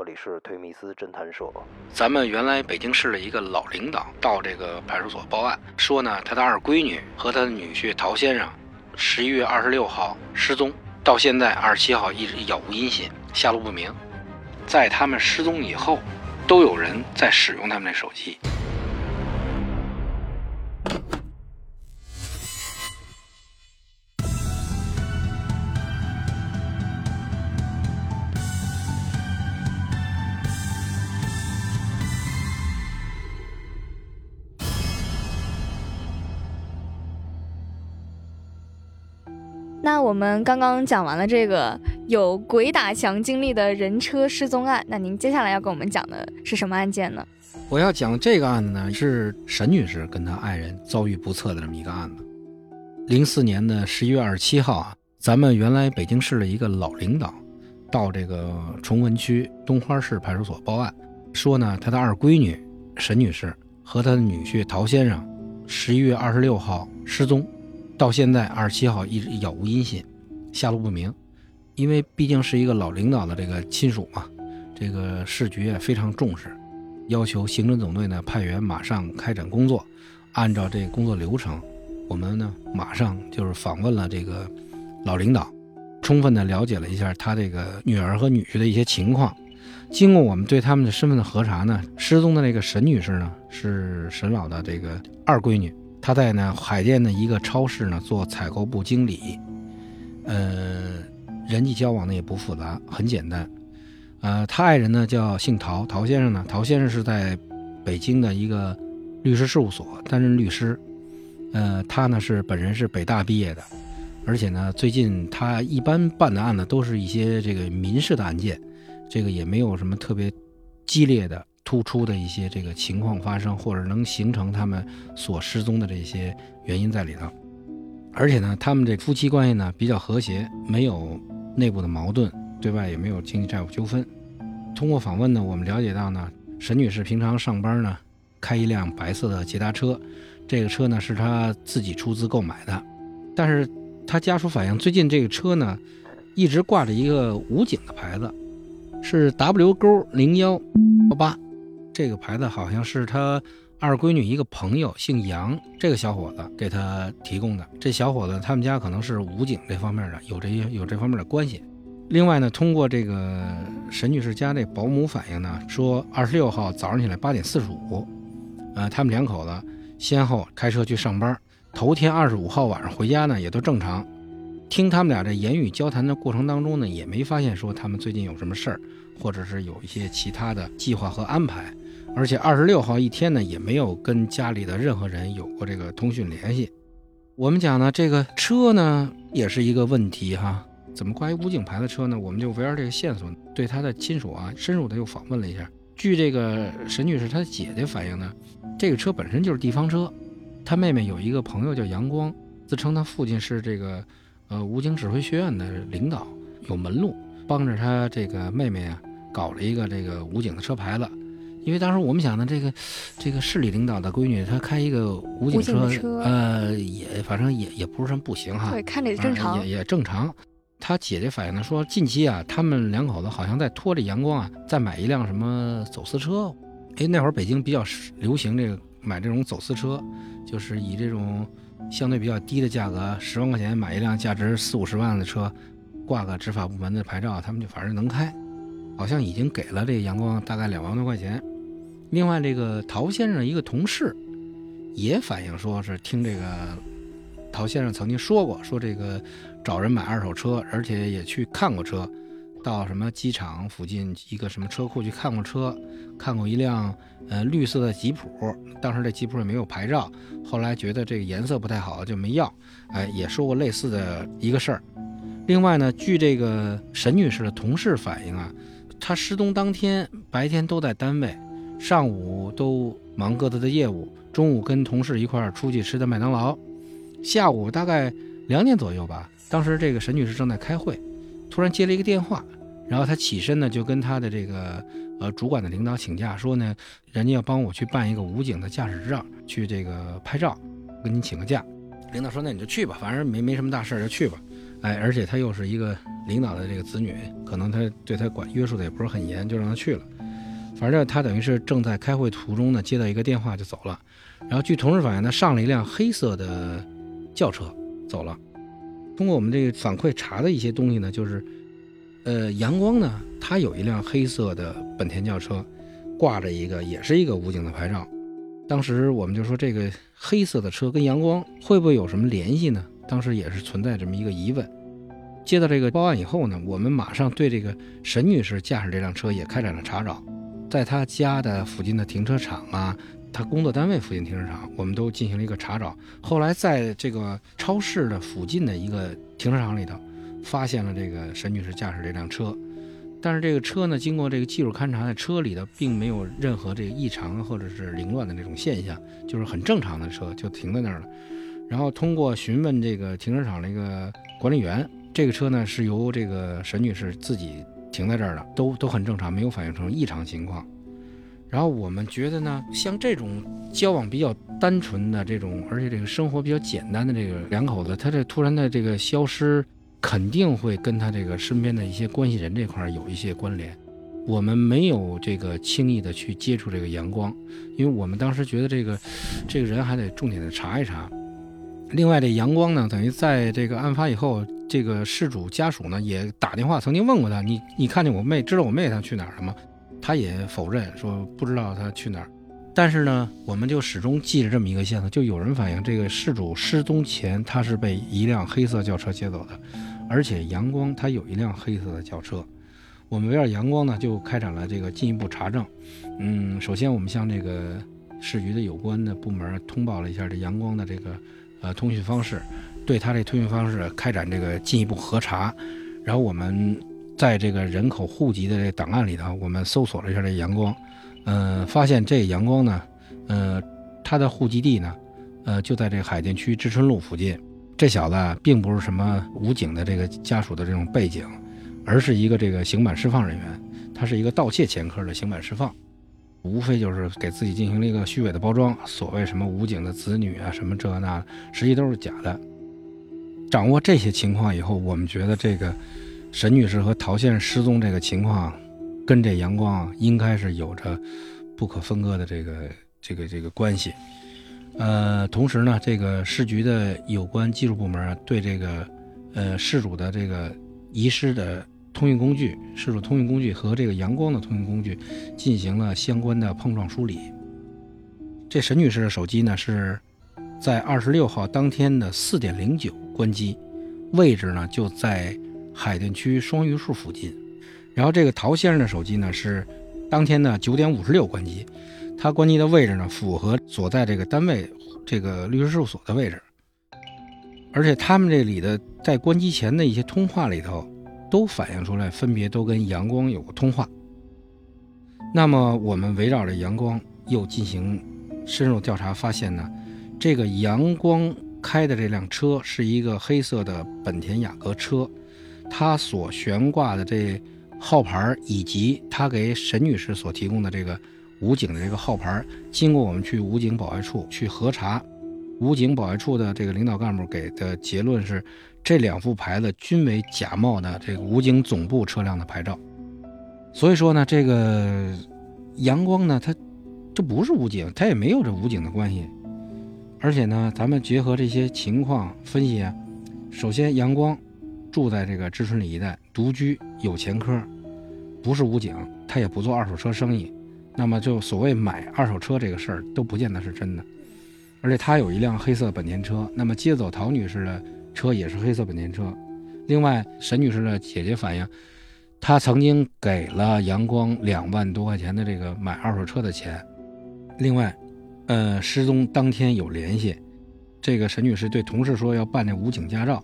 这里是推密斯侦探社。咱们原来北京市的一个老领导到这个派出所报案，说呢，他的二闺女和他的女婿陶先生，十一月二十六号失踪，到现在二十七号一直杳无音信，下落不明。在他们失踪以后，都有人在使用他们的手机。那我们刚刚讲完了这个有鬼打墙经历的人车失踪案，那您接下来要跟我们讲的是什么案件呢？我要讲这个案子呢，是沈女士跟她爱人遭遇不测的这么一个案子。零四年的十一月二十七号啊，咱们原来北京市的一个老领导到这个崇文区东花市派出所报案，说呢，他的二闺女沈女士和他的女婿陶先生十一月二十六号失踪。到现在二十七号一直杳无音信，下落不明。因为毕竟是一个老领导的这个亲属嘛，这个市局也非常重视，要求刑侦总队呢派员马上开展工作。按照这工作流程，我们呢马上就是访问了这个老领导，充分的了解了一下他这个女儿和女婿的一些情况。经过我们对他们的身份的核查呢，失踪的那个沈女士呢是沈老的这个二闺女。他在呢海淀的一个超市呢做采购部经理，呃，人际交往呢也不复杂，很简单。呃，他爱人呢叫姓陶，陶先生呢，陶先生是在北京的一个律师事务所担任律师。呃，他呢是本人是北大毕业的，而且呢最近他一般办的案子都是一些这个民事的案件，这个也没有什么特别激烈的。突出的一些这个情况发生，或者能形成他们所失踪的这些原因在里头，而且呢，他们这夫妻关系呢比较和谐，没有内部的矛盾，对外也没有经济债务纠纷。通过访问呢，我们了解到呢，沈女士平常上班呢开一辆白色的捷达车，这个车呢是她自己出资购买的，但是她家属反映，最近这个车呢一直挂着一个武警的牌子，是 W 勾零幺幺八。这个牌子好像是他二闺女一个朋友，姓杨，这个小伙子给他提供的。这小伙子他们家可能是武警这方面的，有这有这方面的关系。另外呢，通过这个沈女士家这保姆反映呢，说二十六号早上起来八点四十五，呃，他们两口子先后开车去上班。头天二十五号晚上回家呢，也都正常。听他们俩这言语交谈的过程当中呢，也没发现说他们最近有什么事儿，或者是有一些其他的计划和安排。而且二十六号一天呢，也没有跟家里的任何人有过这个通讯联系。我们讲呢，这个车呢也是一个问题哈。怎么挂一武警牌的车呢？我们就围绕这个线索，对他的亲属啊深入的又访问了一下。据这个沈女士她姐姐反映呢，这个车本身就是地方车。她妹妹有一个朋友叫杨光，自称他父亲是这个呃武警指挥学院的领导，有门路，帮着他这个妹妹啊搞了一个这个武警的车牌子。因为当时我们想呢，这个这个市里领导的闺女，她开一个武警车，呃，也反正也也不是什么不行哈，对，看着也正常，也也正常。他姐姐反映呢，说近期啊，他们两口子好像在拖着阳光啊，再买一辆什么走私车。哎，那会儿北京比较流行这个买这种走私车，就是以这种相对比较低的价格，十万块钱买一辆价值四五十万的车，挂个执法部门的牌照，他们就反正能开。好像已经给了这个阳光大概两万多块钱。另外，这个陶先生一个同事也反映说，是听这个陶先生曾经说过，说这个找人买二手车，而且也去看过车，到什么机场附近一个什么车库去看过车，看过一辆呃绿色的吉普，当时这吉普也没有牌照，后来觉得这个颜色不太好就没要。哎，也说过类似的一个事儿。另外呢，据这个沈女士的同事反映啊。她失踪当天白天都在单位，上午都忙各自的业务，中午跟同事一块儿出去吃的麦当劳，下午大概两点左右吧。当时这个沈女士正在开会，突然接了一个电话，然后她起身呢就跟她的这个呃主管的领导请假，说呢人家要帮我去办一个武警的驾驶执照，去这个拍照，跟您请个假。领导说那你就去吧，反正没没什么大事儿就去吧。哎，而且他又是一个领导的这个子女，可能他对他管约束的也不是很严，就让他去了。反正他等于是正在开会途中呢，接到一个电话就走了。然后据同事反映，他上了一辆黑色的轿车走了。通过我们这个反馈查的一些东西呢，就是，呃，阳光呢，他有一辆黑色的本田轿车，挂着一个也是一个武警的牌照。当时我们就说，这个黑色的车跟阳光会不会有什么联系呢？当时也是存在这么一个疑问。接到这个报案以后呢，我们马上对这个沈女士驾驶这辆车也开展了查找，在她家的附近的停车场啊。他工作单位附近停车场，我们都进行了一个查找。后来在这个超市的附近的一个停车场里头，发现了这个沈女士驾驶这辆车。但是这个车呢，经过这个技术勘查，在车里头并没有任何这个异常或者是凌乱的那种现象，就是很正常的车就停在那儿了。然后通过询问这个停车场那个管理员，这个车呢是由这个沈女士自己停在这儿了，都都很正常，没有反映成异常情况。然后我们觉得呢，像这种交往比较单纯的这种，而且这个生活比较简单的这个两口子，他这突然的这个消失，肯定会跟他这个身边的一些关系人这块有一些关联。我们没有这个轻易的去接触这个阳光，因为我们当时觉得这个这个人还得重点的查一查。另外，这阳光呢，等于在这个案发以后，这个事主家属呢也打电话曾经问过他，你你看见我妹，知道我妹她去哪儿了吗？他也否认说不知道她去哪儿，但是呢，我们就始终记着这么一个线索，就有人反映这个事主失踪前他是被一辆黑色轿车接走的，而且阳光他有一辆黑色的轿车。我们围绕阳光呢，就开展了这个进一步查证。嗯，首先我们向这个市局的有关的部门通报了一下这阳光的这个呃通讯方式，对他这通讯方式开展这个进一步核查，然后我们。在这个人口户籍的这档案里头，我们搜索了一下这阳光，嗯，发现这阳光呢，呃，他的户籍地呢，呃，就在这海淀区知春路附近。这小子并不是什么武警的这个家属的这种背景，而是一个这个刑满释放人员，他是一个盗窃前科的刑满释放，无非就是给自己进行了一个虚伪的包装，所谓什么武警的子女啊，什么这那，实际都是假的。掌握这些情况以后，我们觉得这个。沈女士和陶先生失踪这个情况，跟这阳光应该是有着不可分割的这个这个这个关系。呃，同时呢，这个市局的有关技术部门对这个呃事主的这个遗失的通讯工具、事主通讯工具和这个阳光的通讯工具进行了相关的碰撞梳理。这沈女士的手机呢是在二十六号当天的四点零九关机，位置呢就在。海淀区双榆树附近，然后这个陶先生的手机呢是当天的九点五十六关机，他关机的位置呢符合所在这个单位这个律师事务所的位置，而且他们这里的在关机前的一些通话里头都反映出来，分别都跟阳光有过通话。那么我们围绕着阳光又进行深入调查，发现呢，这个阳光开的这辆车是一个黑色的本田雅阁车。他所悬挂的这号牌，以及他给沈女士所提供的这个武警的这个号牌，经过我们去武警保卫处去核查，武警保卫处的这个领导干部给的结论是，这两副牌子均为假冒的这个武警总部车辆的牌照。所以说呢，这个阳光呢，他这不是武警，他也没有这武警的关系。而且呢，咱们结合这些情况分析啊，首先阳光。住在这个知春里一带，独居，有前科，不是武警，他也不做二手车生意，那么就所谓买二手车这个事儿都不见得是真的。而且他有一辆黑色本田车，那么接走陶女士的车也是黑色本田车。另外，沈女士的姐姐反映，她曾经给了阳光两万多块钱的这个买二手车的钱。另外，呃，失踪当天有联系，这个沈女士对同事说要办那武警驾照。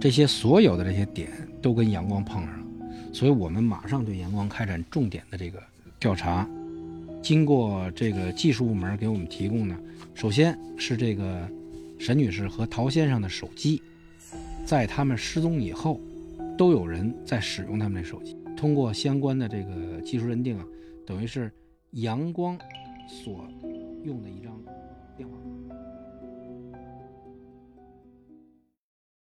这些所有的这些点都跟阳光碰上了，所以我们马上对阳光开展重点的这个调查。经过这个技术部门给我们提供呢，首先是这个沈女士和陶先生的手机，在他们失踪以后，都有人在使用他们的手机。通过相关的这个技术认定啊，等于是阳光所用的一张电话。